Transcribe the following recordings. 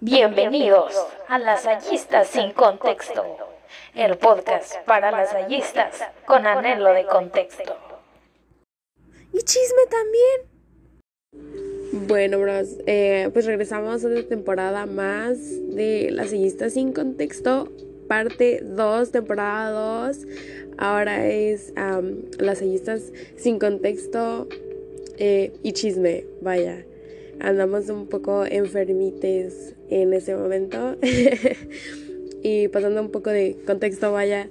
Bienvenidos a Lasallistas sin contexto, el podcast para lasallistas con anhelo de contexto. Y chisme también. Bueno, bros, eh, pues regresamos a otra temporada más de Lasallistas sin contexto, parte 2, temporada 2. Ahora es um, Lasallistas sin contexto eh, y chisme, vaya andamos un poco enfermites en ese momento. y pasando un poco de contexto, vaya,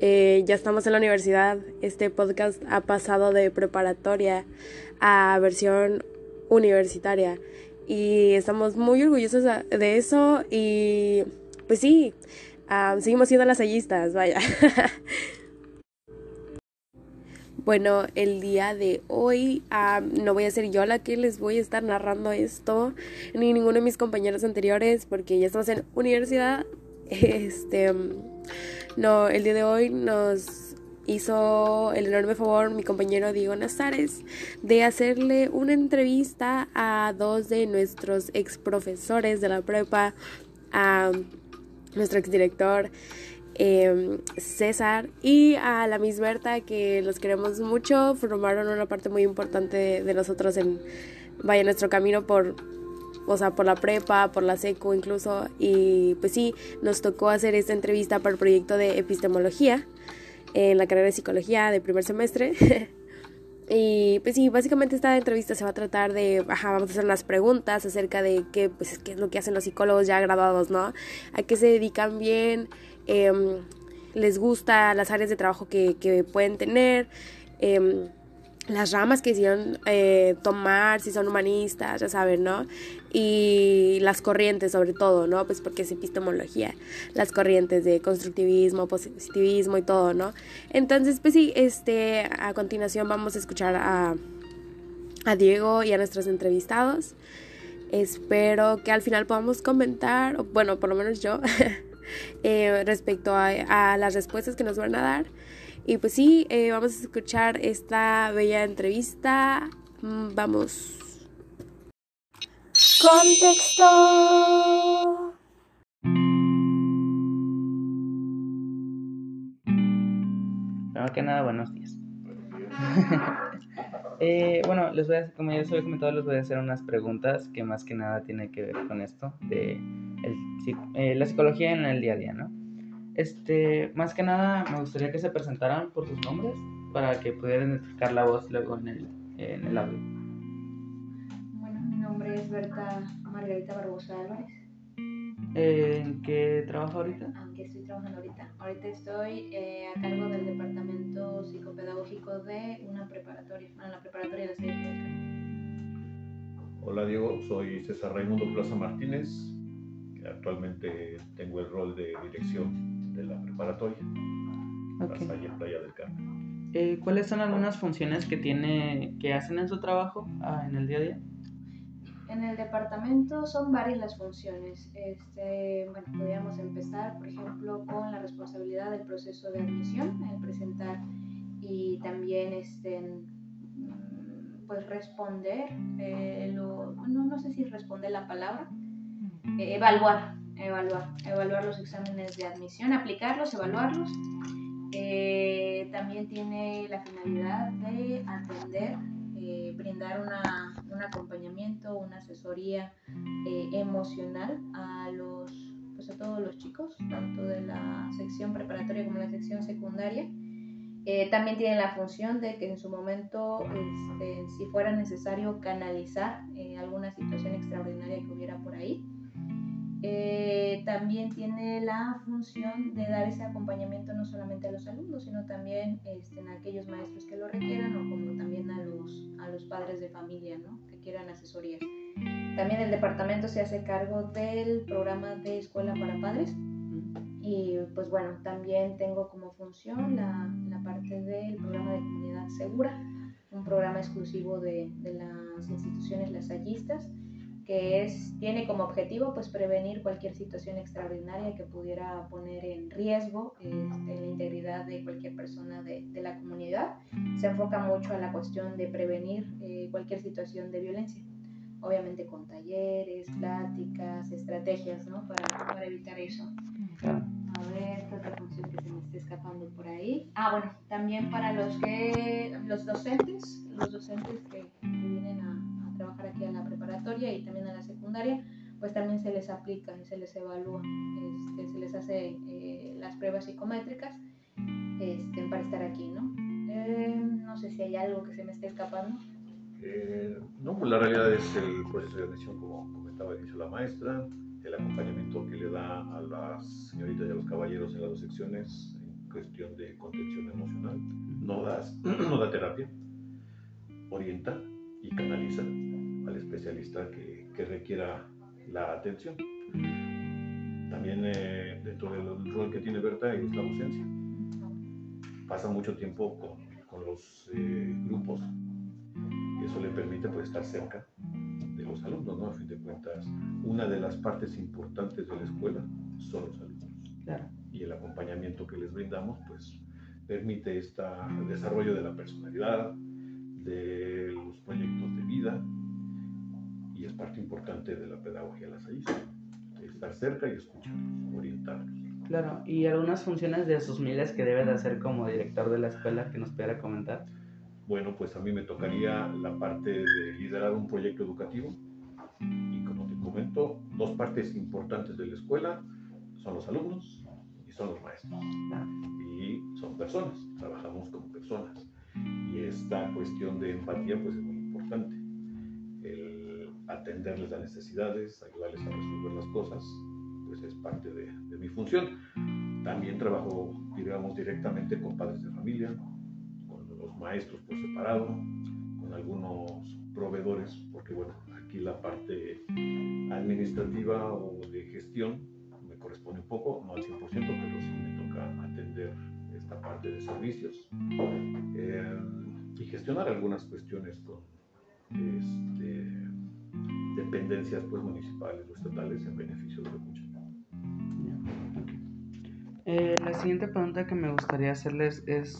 eh, ya estamos en la universidad. Este podcast ha pasado de preparatoria a versión universitaria. Y estamos muy orgullosos de eso. Y pues sí, ah, seguimos siendo las hallistas, vaya. Bueno, el día de hoy ah, no voy a ser yo la que les voy a estar narrando esto, ni ninguno de mis compañeros anteriores, porque ya estamos en universidad. Este, no, el día de hoy nos hizo el enorme favor mi compañero Diego Nazares de hacerle una entrevista a dos de nuestros ex profesores de la prepa, a nuestro exdirector eh, César y a la Miss Berta que los queremos mucho, formaron una parte muy importante de, nosotros en vaya nuestro camino por o sea, por la prepa, por la seco incluso y pues sí, nos tocó hacer esta entrevista para el proyecto de epistemología en la carrera de psicología de primer semestre. Y pues sí, básicamente esta entrevista se va a tratar de, ajá, vamos a hacer unas preguntas acerca de qué, pues, qué es lo que hacen los psicólogos ya graduados, ¿no? A qué se dedican bien, Em, les gusta las áreas de trabajo que, pueden tener, em, las ramas que hicieron eh, tomar, si son humanistas, ya saben, ¿no? Y las corrientes sobre todo, ¿no? Pues porque es epistemología, las corrientes de constructivismo, positivismo y todo, ¿no? Entonces, pues sí, este, a continuación vamos a escuchar a, a Diego y a nuestros entrevistados. Espero que al final podamos comentar, bueno, por lo menos yo, Eh, respecto a, las respuestas que nos van a dar. Y pues sí, eh, vamos a escuchar esta bella entrevista. Mm, vamos. Contexto. Primero que nada, buenos días. Eh, bueno, les voy a, como ya les había comentado, les voy a hacer unas preguntas que más que nada tienen que ver con esto de eh, la psicología en el día a día, ¿no? Este, más que nada, me gustaría que se presentaran por sus nombres para que pudieran identificar la voz luego en el, en el audio. Bueno, mi nombre es Berta Margarita Barbosa Álvarez. ¿En qué trabajo ahorita? ¿En qué estoy trabajando ahorita? Ahorita estoy eh, a cargo del departamento psicopedagógico de una preparatoria, bueno, la preparatoria de la Hola Diego, soy César Raimundo Plaza Martínez, que actualmente tengo el rol de dirección de la preparatoria, okay. La en Playa del Carmen. Eh, ¿Cuáles son algunas funciones que tiene, que hacen en su trabajo ah, en el día a día? En el departamento son varias las funciones. Este, bueno, podríamos empezar, por ejemplo, con la responsabilidad del proceso de admisión, el presentar y también este, mm, pues responder, eh, lo, no, no, sé si responder la palabra, eh, evaluar, evaluar, evaluar los exámenes de admisión, aplicarlos, evaluarlos. Eh, también tiene la finalidad de atender eh, brindar una, un acompañamiento, una asesoría eh, emocional a los, pues a todos los chicos, tanto de la sección preparatoria como la sección secundaria. Eh, también tiene la función de que en su momento, este, si fuera necesario canalizar alguna situación extraordinaria que hubiera por ahí, eh, también tiene la función de dar ese acompañamiento no solamente a los alumnos, sino también este, a aquellos maestros que lo requieran o como también a los, a los padres de familia ¿no? que quieran asesoría. También el departamento se hace cargo del programa de escuela para padres y pues bueno, también tengo como función la, la parte del programa de comunidad segura, un programa exclusivo de, de las instituciones lasallistas que es, tiene como objetivo pues, prevenir cualquier situación extraordinaria que pudiera poner en riesgo este, la integridad de cualquier persona de, de, la comunidad. Se enfoca mucho a la cuestión de prevenir eh, cualquier situación de violencia obviamente con talleres, pláticas, estrategias, ¿no? Para, para evitar eso. A ver, ¿qué otra función que se me esté escapando por ahí? Ah, bueno, también para los que, los docentes, los docentes que, que vienen a, a, trabajar aquí a la preparatoria y también a la secundaria, pues también se les aplica y se les evalúa, este, se les hace eh, las pruebas psicométricas este, para estar aquí, ¿no? Eh, no sé si hay algo que se me esté escapando. Eh, no, pues la realidad es el proceso de admisión, como comentaba dicho la maestra, el acompañamiento que le da a las señoritas y a los caballeros en las dos secciones en cuestión de contención emocional. No, das, no da terapia, orienta y canaliza al especialista que, que requiera la atención. También eh, dentro del rol que tiene Berta es la docencia. Pasa mucho tiempo con, con los eh, grupos y eso le permite pues, estar cerca de los alumnos, ¿no? A fin de cuentas, una de las partes importantes de la escuela son los alumnos. Claro. Y el acompañamiento que les brindamos, pues, permite este desarrollo de la personalidad, de los proyectos de vida, y es parte importante de la pedagogía lasallista. Estar cerca y escucharlos, orientarlos. Claro, y algunas funciones de sus miles que debe de hacer como director de la escuela que nos pudiera comentar. Bueno, pues a mí me tocaría la parte de liderar un proyecto educativo y como te comento, dos partes importantes de la escuela son los alumnos y son los maestros. Y son personas, trabajamos como personas. Y esta cuestión de empatía pues es muy importante. El atenderles las necesidades, ayudarles a resolver las cosas, pues es parte de, de mi función. También trabajo, digamos, directamente con padres de familia, maestros por separado, con algunos proveedores, porque bueno, aquí la parte administrativa o de gestión me corresponde un poco, no al 100%, pero sí me toca atender esta parte de servicios eh, y gestionar algunas cuestiones con este, dependencias pues, municipales o estatales en beneficio de los muchachos. Eh, la siguiente pregunta que me gustaría hacerles es,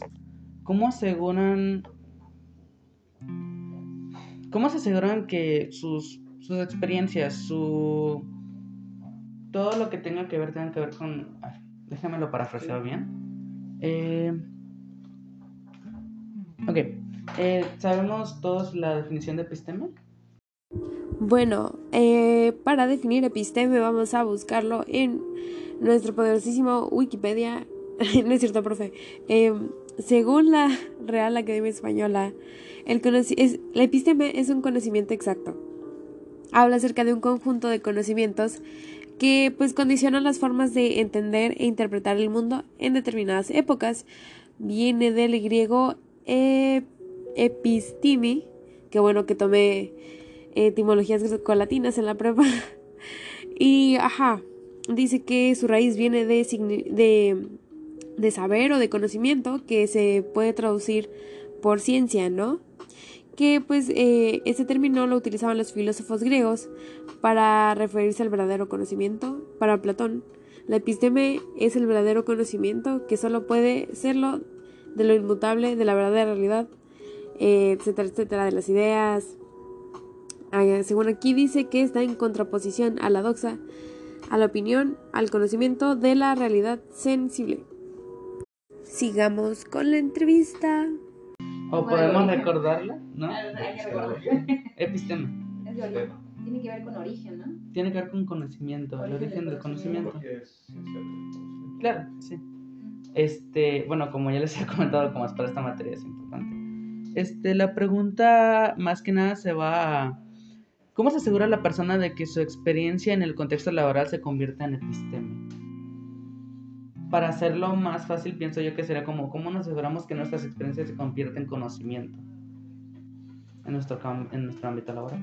¿Cómo aseguran cómo se aseguran que sus, sus experiencias, su todo lo que tenga que ver tenga que ver con déjamelo parafrasear bien. Eh, ok, eh, ¿sabemos todos la definición de episteme? Bueno, eh, para definir episteme vamos a buscarlo en nuestro poderosísimo Wikipedia. no es cierto, profe. Eh, según la Real Academia Española, el es, la episteme es un conocimiento exacto. Habla acerca de un conjunto de conocimientos que pues condicionan las formas de entender e interpretar el mundo en determinadas épocas. Viene del griego epistimi, que bueno que tomé etimologías grecolatinas en la prueba. y ajá, dice que su raíz viene de, de de saber o de conocimiento que se puede traducir por ciencia, ¿no? Que pues eh, este término lo utilizaban los filósofos griegos para referirse al verdadero conocimiento. Para Platón, la episteme es el verdadero conocimiento que solo puede serlo de lo inmutable, de la verdadera realidad, eh, etcétera, etcétera, de las ideas. Ah, según aquí dice que está en contraposición a la doxa, a la opinión, al conocimiento de la realidad sensible sigamos con la entrevista. O podemos recordarla, ¿no? Epistema. Es de origen. Tiene que ver con origen, ¿no? Tiene que ver con conocimiento, el origen del conocimiento. Claro, sí. Este, bueno, como ya les he comentado, como es para esta materia es importante. Este, la pregunta más que nada se va a ¿Cómo se asegura la persona de que su experiencia en el contexto laboral se convierta en epistema? para hacerlo más fácil, pienso yo que sería como, ¿cómo nos aseguramos que nuestras experiencias se convierten en conocimiento en nuestro, en nuestro ámbito laboral?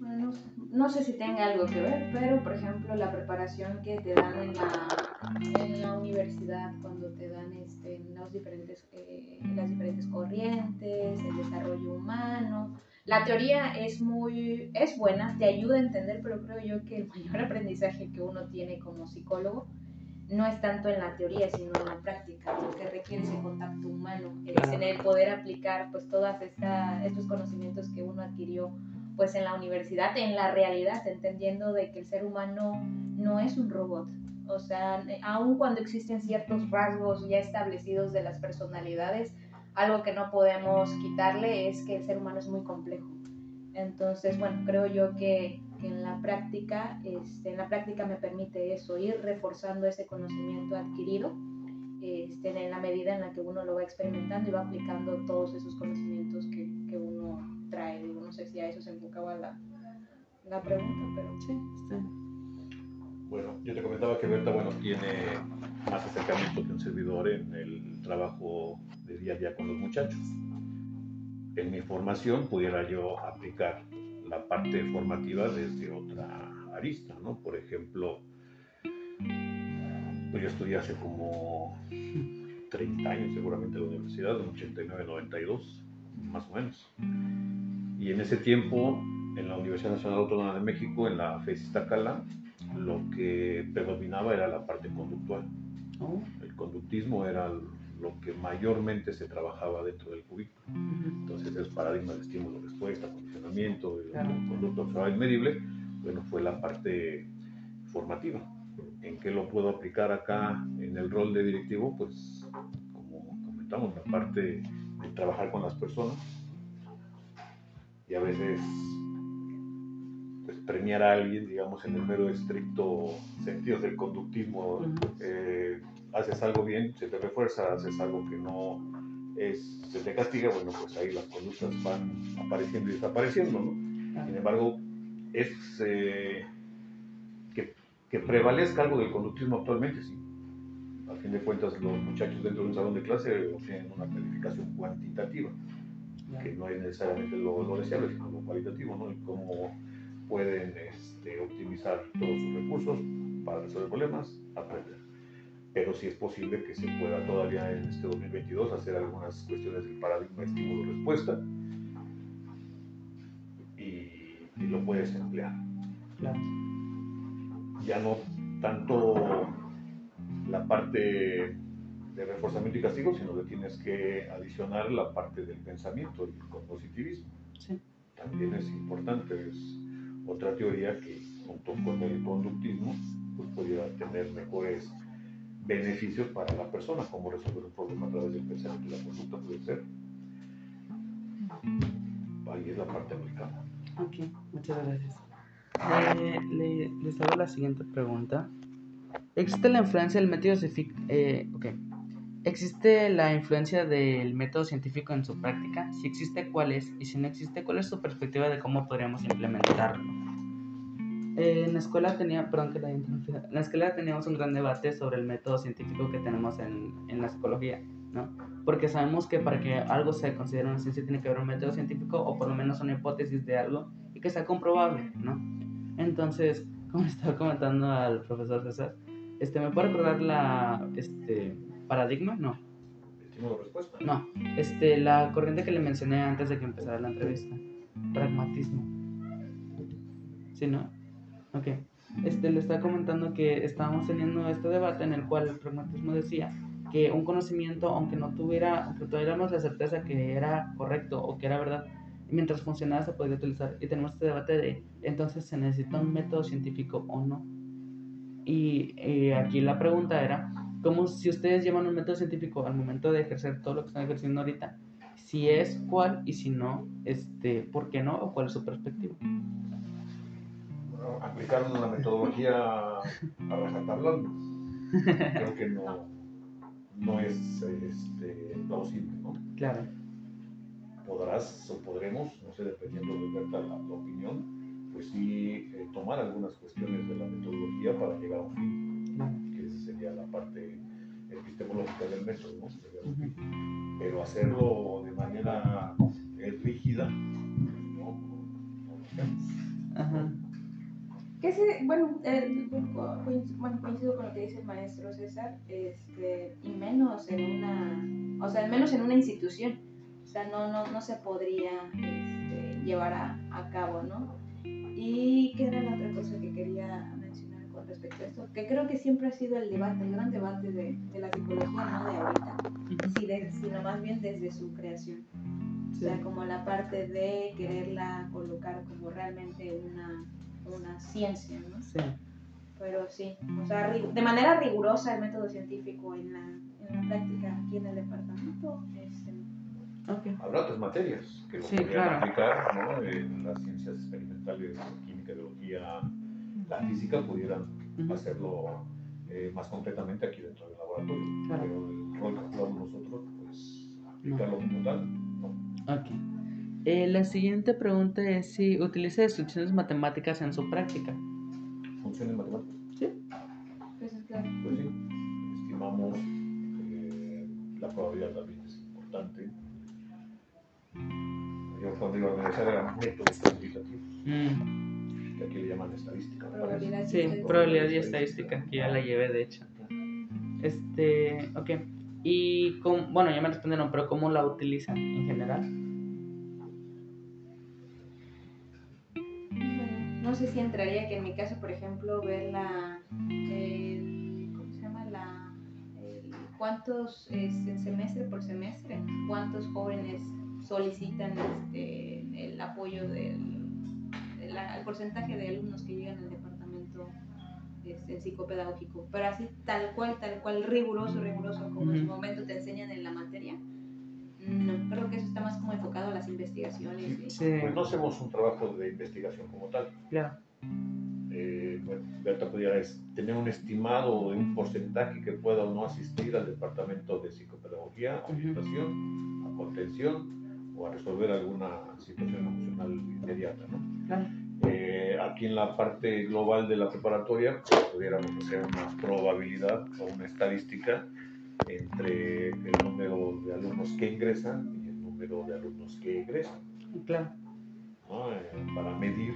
Bueno, no, sé si tenga algo que ver, pero por ejemplo la preparación que te dan en la, en la universidad, cuando te dan este, los diferentes, eh, las diferentes corrientes, el desarrollo humano, la teoría es muy, es buena, te ayuda a entender, pero creo yo que el mayor aprendizaje que uno tiene como psicólogo no es tanto en la teoría, sino en la práctica, lo que requiere ese contacto humano, es en el poder aplicar pues todos estos conocimientos que uno adquirió pues en la universidad, en la realidad, entendiendo de que el ser humano no es un robot. O sea, aun cuando existen ciertos rasgos ya establecidos de las personalidades, algo que no podemos quitarle es que el ser humano es muy complejo. Entonces, bueno, creo yo que, que en la práctica, este, en la práctica me permite eso, ir reforzando ese conocimiento adquirido este, en la medida en la que uno lo va experimentando y va aplicando todos esos conocimientos que, que uno trae. Digo, no sé si a eso se enfocaba la, la pregunta, pero Sí, está. Bueno, yo te comentaba que Berta, bueno, tiene más acercamiento que un servidor en el trabajo de día a día con los muchachos. En mi formación pudiera yo aplicar la parte formativa desde otra arista, ¿no? Por ejemplo, pues yo estudié hace como 30 años seguramente en la universidad, en 89, 92, más o menos. Y en ese tiempo, en la Universidad Nacional Autónoma de México, en la FES Iztacala, lo que predominaba era la parte conductual. Oh, El conductismo era lo que mayormente se trabajaba dentro del cubículo. ujú. Entonces, es paradigma de estímulo-respuesta, condicionamiento, el Claro. conducto observable medible, bueno, fue la parte formativa. ¿En qué lo puedo aplicar acá en el rol de directivo? Pues, como comentamos, la parte de trabajar con las personas y a veces premiar a alguien, digamos, en el mero estricto sentido del conductismo. Ujú. eh, haces algo bien, se te refuerza, haces algo que no es, se te castiga, bueno, pues ahí las conductas van apareciendo y desapareciendo, ¿no? Sin embargo, es eh, que, que prevalezca algo del conductismo actualmente, sí. A fin de cuentas, los muchachos dentro de un salón de clase obtienen una calificación cuantitativa, que no es necesariamente lo, lo deseable, sino lo cualitativo, ¿no? Y cómo pueden este, optimizar todos sus recursos para resolver problemas, aprender. Pero sí es posible que se pueda todavía en este 2022 hacer algunas cuestiones del paradigma estímulo-respuesta y, y lo puedes emplear. Claro. Ya no tanto la parte de reforzamiento y castigo, sino que tienes que adicionar la parte del pensamiento y el positivismo. Sí. También es importante, es otra teoría que junto con el conductismo pues pudiera tener mejores beneficios para la persona, como resolver un problema a través del pensamiento y la conducta puede ser. Ahí es la parte aplicada. Ok, muchas gracias. Eh, le- les hago la siguiente pregunta. ¿Existe la influencia del método científico? Eh. ¿Existe la influencia del método científico en su práctica? Si existe, ¿cuál es? Y si no existe, ¿cuál es su perspectiva de cómo podríamos implementarlo? Eh, en la escuela tenía, perdón que la. En la escuela teníamos un gran debate sobre el método científico que tenemos en, en la psicología, ¿no? Porque sabemos que para que algo se considere una ciencia tiene que haber un método científico o por lo menos una hipótesis de algo y que sea comprobable, ¿no? Entonces, como estaba comentando al profesor César, este, ¿me puede recordar la, este, paradigma? No, no, este, la corriente que le mencioné antes de que empezara la entrevista, pragmatismo. ¿Sí, no? Ok. Este, le estaba comentando que estábamos teniendo este debate en el cual el pragmatismo decía que un conocimiento, aunque no tuviera, aunque tuviéramos la certeza que era correcto o que era verdad, mientras funcionaba se podría utilizar. Y tenemos este debate de, entonces, ¿se necesita un método científico o no? Y aquí la pregunta era, ¿cómo si ustedes llevan un método científico al momento de ejercer todo lo que están ejerciendo ahorita? Si es, ¿cuál? Y si no, este, ¿por qué no? ¿O cuál es su perspectiva? Bueno, aplicar una metodología a rajatabla creo que no, no es este, plausible, ¿no? Claro. Podrás o podremos, no sé, dependiendo de la, la opinión, pues sí eh, tomar algunas cuestiones de la metodología para llegar a un fin, claro. Esa sería la parte epistemológica del método, ¿no? Pero hacerlo de manera eh, rígida, no. Ajá. Que se, bueno, eh, bueno, coincido con lo que dice el maestro César, este, y menos en una, o sea, menos en una institución, o sea, no, no, no se podría este, llevar a, a cabo, ¿no? Y qué era la otra cosa que quería respecto a esto, que creo que siempre ha sido el debate, el gran debate de, de la psicología, no de ahorita, sí, de- sino más bien desde su creación. O Sí. sea, como la parte de quererla colocar como realmente una, una ciencia, ¿no? Sí. Pero sí, o sea, de manera rigurosa el método científico en la, en la práctica aquí en el departamento, este, Ok. Habrá otras materias que lo Sí, podrían claro. aplicar, ¿no? En las ciencias experimentales, química, biología, la física, pudieran Hacerlo eh, más concretamente aquí dentro del laboratorio. Claro. Pero el rol que jugamos nosotros, pues aplicarlo como tal, no. Ok. Eh, la siguiente pregunta es si utiliza descripciones matemáticas en su práctica. ¿Funciones matemáticas? pues es claro. Pues sí, estimamos eh, la probabilidad también es importante. Yo cuando iba a organizar era métodos cuantitativos, Mm, que aquí le llaman estadística. me. Probabilidad sí, estadística. probabilidad y estadística, que ya la llevé de hecho. Este, ok. Y, cómo- bueno, ya me respondieron, pero ¿cómo la utilizan en general? Bueno, no sé si entraría que en mi caso, por ejemplo, ver la, el- ¿cómo se llama? La, el- cuántos, este, semestre por semestre, cuántos jóvenes solicitan este, el apoyo del, del- al porcentaje de alumnos que llegan al departamento este, psicopedagógico, pero así tal cual, tal cual, riguroso, riguroso, como en su momento te enseñan en la materia. No, creo que eso está más como enfocado a las investigaciones. ¿sí? Sí, Pues no hacemos un trabajo de investigación como tal. claro. Eh, bueno, Berta pudiera es- tener un estimado de un porcentaje que pueda o no asistir al departamento de psicopedagogía, orientación, a contención o a resolver alguna situación emocional inmediata. ¿no? Claro. Eh, aquí en la parte global de la preparatoria, pues, pudiéramos hacer una probabilidad o una estadística entre el número de alumnos que ingresan y el número de alumnos que egresan. Claro. ¿no? Eh, para medir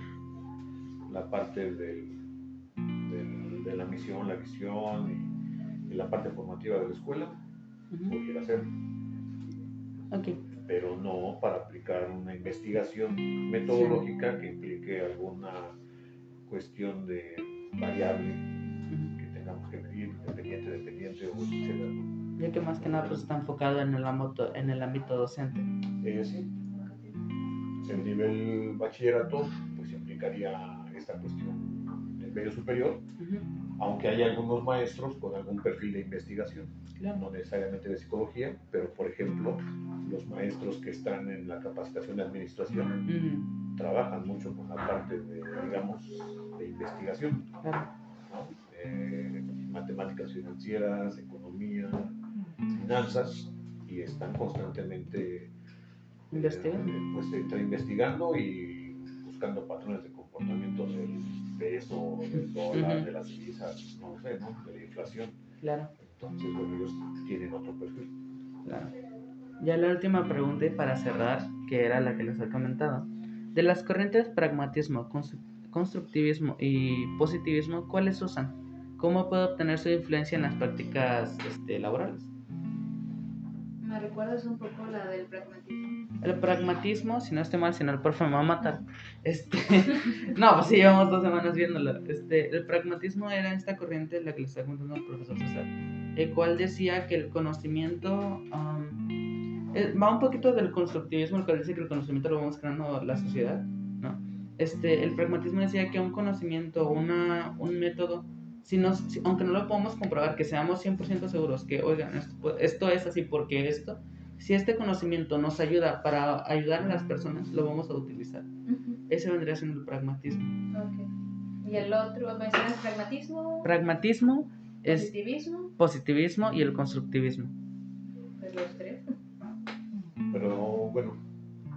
la parte del, del- de la misión, la visión y, y la parte formativa de la escuela, Ujú. pudiera ser, Ok. Pero no para aplicar una investigación metodológica que implique alguna cuestión de variable que tengamos que medir, independiente, dependiente o etcétera. Ya que más que nada pues está enfocado en el ámbito, en el ámbito docente. Eh, sí, el nivel bachillerato pues implicaría esta cuestión del medio superior Ujú. aunque hay algunos maestros con algún perfil de investigación, Claro. no necesariamente de psicología, pero por ejemplo, los maestros que están en la capacitación de administración trabajan mucho con la parte de, digamos, de investigación. Eh, matemáticas financieras, economía, finanzas, y están constantemente Investigando. eh, pues, entre investigando y buscando patrones de comportamiento del peso, del dólar, de las divisas, no sé, ¿no? De la inflación. Claro. Entonces, bueno, ellos tienen otro perfil. Claro. Ya la última pregunta y para cerrar, que era la que les he comentado. De las corrientes pragmatismo, constru- constructivismo y positivismo, ¿cuáles usan? ¿Cómo puede obtener su influencia en las prácticas este, laborales? ¿Me recuerdas un poco la del pragmatismo? El pragmatismo, si no estoy mal, si no el profe me va a matar. Este, no, pues sí, llevamos dos semanas viéndolo. Este, el pragmatismo era esta corriente, la que le está contando el profesor César, el cual decía que el conocimiento um, va un poquito del constructivismo, el cual dice que el conocimiento lo vamos creando la sociedad, ¿no? Este, el pragmatismo decía que un conocimiento, una, un método, si nos, si- aunque no lo podamos comprobar, que seamos 100% seguros que, oigan, esto, esto es así porque esto, si este conocimiento nos ayuda para ayudar a las personas, lo vamos a utilizar. Ese vendría siendo el pragmatismo. Ok. Y el otro, mencionas pragmatismo, Pragmatismo es positivismo, positivismo y el constructivismo. pues los tres. Pero bueno,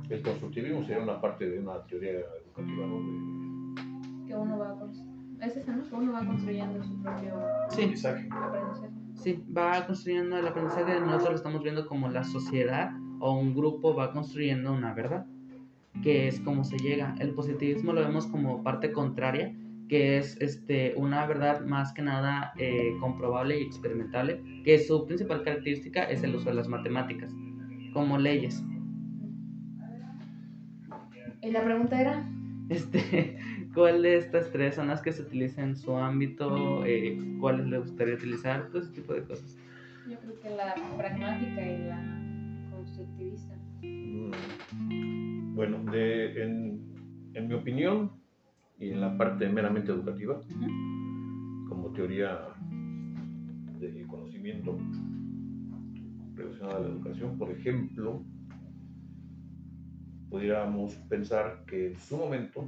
el constructivismo sería una parte de una teoría educativa, ¿no? Que uno va con- es ¿no? Que uno va construyendo su propio De Sí, aprendizaje. aprendizaje. sí, va construyendo el aprendizaje, nosotros lo estamos viendo como la sociedad o un grupo va construyendo una verdad, que es como se llega. El positivismo lo vemos como parte contraria, que es este, una verdad más que nada eh, comprobable y experimentable, que su principal característica es el uso de las matemáticas, como leyes. Y la pregunta era, Este, ¿Cuál de estas tres son las que se utilizan en su ámbito? Eh, ¿Cuáles le gustaría utilizar? Todo ese tipo de cosas. Yo creo que la pragmática y la constructivista. Mm, Bueno, de- en, en mi opinión y en la parte meramente educativa, como teoría del conocimiento relacionada a la educación, por ejemplo, pudiéramos pensar que en su momento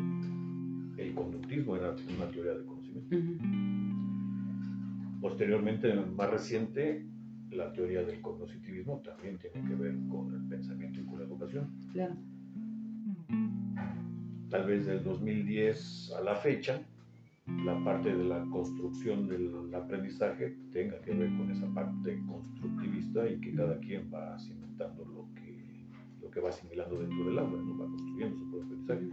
el conductismo era una teoría del conocimiento. Posteriormente, más reciente, la teoría del cognitivismo también tiene que ver con el pensamiento y con la educación. Claro. Tal vez del 2010 a la fecha, la parte de la construcción del aprendizaje tenga que ver con esa parte constructivista y que cada quien va cimentando lo que, lo que va asimilando dentro del aula, ¿no? va construyendo su propio aprendizaje.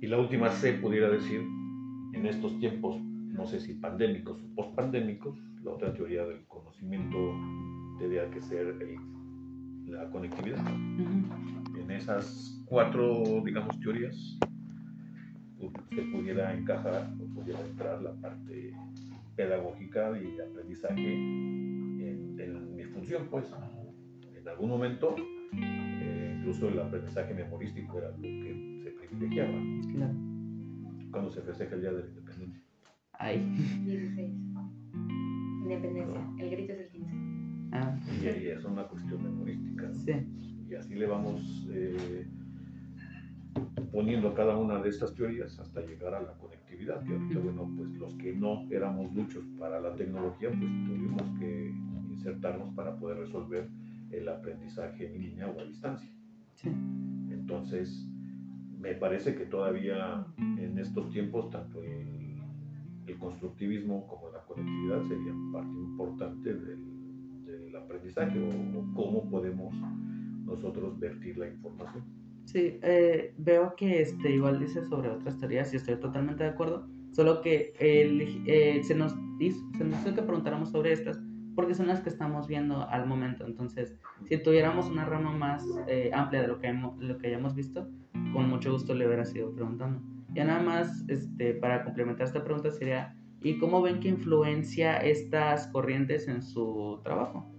Y la última C pudiera decir, en estos tiempos, no sé si pandémicos o pospandémicos, la otra teoría del conocimiento tendría que ser el- la conectividad. En esas cuatro, digamos, teorías, se pudiera encajar o pudiera entrar la parte pedagógica y de aprendizaje en, en mi función, pues. En algún momento, eh, incluso el aprendizaje memorístico era lo que se privilegiaba Claro. cuando se festeja el Día de la Independencia. Ay. 16. Independencia. El grito es el 15. Ah, Y, y es una cuestión memorística. ¿no? sí. Y así le vamos eh, poniendo cada una de estas teorías hasta llegar a la conectividad, que ahorita, bueno, pues los que no éramos muchos para la tecnología, pues tuvimos que insertarnos para poder resolver el aprendizaje en línea o a distancia. Sí. Entonces, me parece que todavía en estos tiempos, tanto el, el constructivismo como la conectividad serían parte importante del, del aprendizaje o, o cómo podemos nosotros vertir la información. Sí, eh, veo que este, igual dice sobre otras teorías y estoy totalmente de acuerdo, solo que el- eh, se, nos hizo, se nos hizo que preguntáramos sobre estas porque son las que estamos viendo al momento. Entonces, si tuviéramos una rama más eh, amplia de lo que, hemos, lo que hayamos visto, con mucho gusto le hubiera sido preguntando. Ya nada más, este, para complementar esta pregunta sería, ¿y cómo ven que influencia estas corrientes en su trabajo?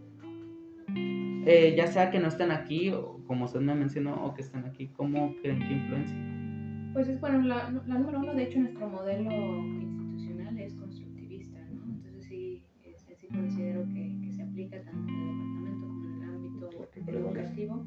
Eh, ya sea que no estén aquí, o como usted me mencionó, o que estén aquí, ¿cómo creen que influencia? Pues es bueno, la, la número uno, de hecho, nuestro modelo institucional es constructivista, ¿no? Entonces sí, este, sí considero que, que se aplica tanto en el departamento como en el ámbito educativo.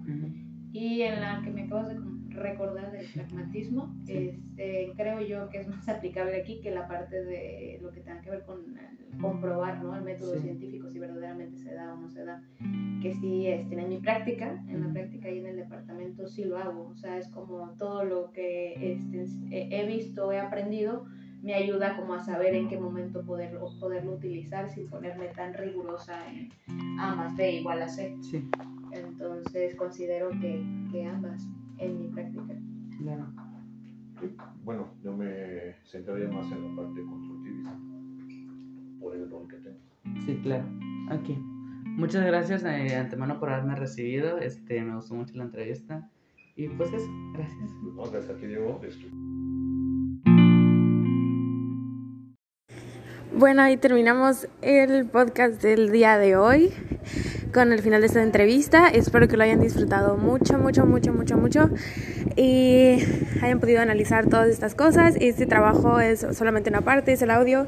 Y en la que me acabas de com- recordar del pragmatismo, Sí. este, creo yo que es más aplicable aquí que la parte de lo que tenga que ver con el comprobar, ¿no? El método Sí. científico, si verdaderamente se da o no se da. Que sí, este, en mi práctica, en la práctica y en el departamento sí lo hago. O sea, es como todo lo que este, he he visto, he aprendido, me ayuda como a saber en qué momento poderlo, poderlo utilizar sin ponerme tan rigurosa en A más B igual a C. Sí, Entonces considero que, que ambas me centraría más en la parte constructivista, por el rol que tengo. Sí, claro. Aquí. Muchas gracias de antemano por haberme recibido. Este, me gustó mucho la entrevista. Y pues eso, gracias. No, gracias a ti, Diego. Este, Bueno, ahí terminamos el podcast del día de hoy con el final de esta entrevista. Espero que lo hayan disfrutado mucho, mucho, mucho, mucho, mucho y hayan podido analizar todas estas cosas. Este trabajo es solamente una parte, es el audio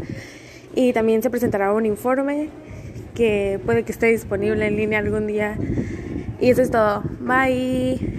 y también se presentará un informe que puede que esté disponible en línea algún día. Y eso es todo. Bye.